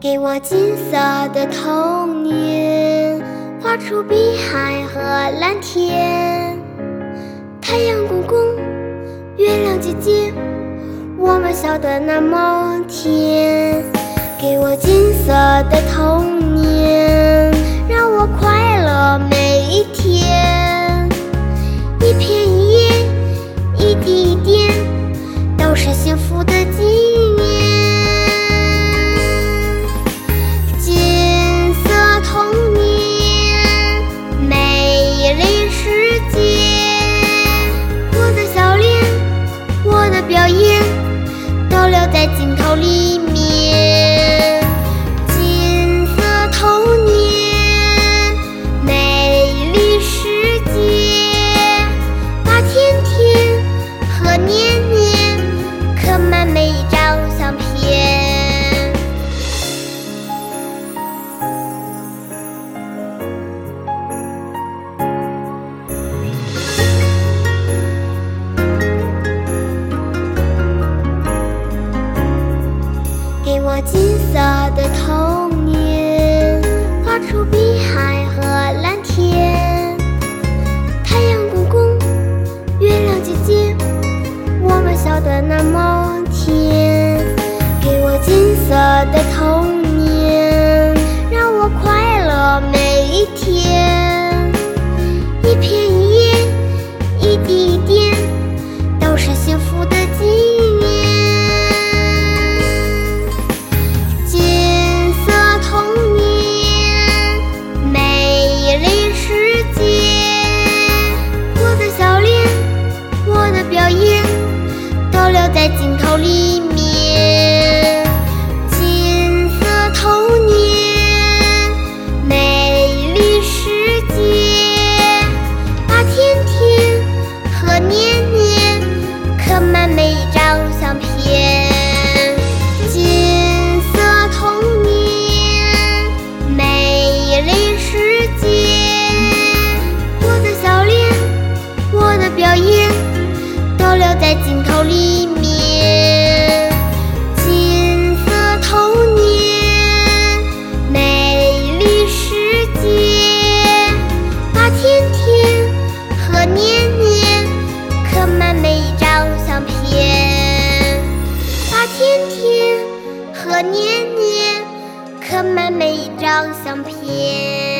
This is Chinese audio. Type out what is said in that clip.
给我金色的童年，画出碧海和蓝天。太阳公公，月亮姐姐，我们笑得那么甜。给我金色的童年，让我快乐每一天。在镜头里面。金色童年，美丽世界，把天天和年年刻满每一张相片。金色的 slowly 年年刻满每一张相片。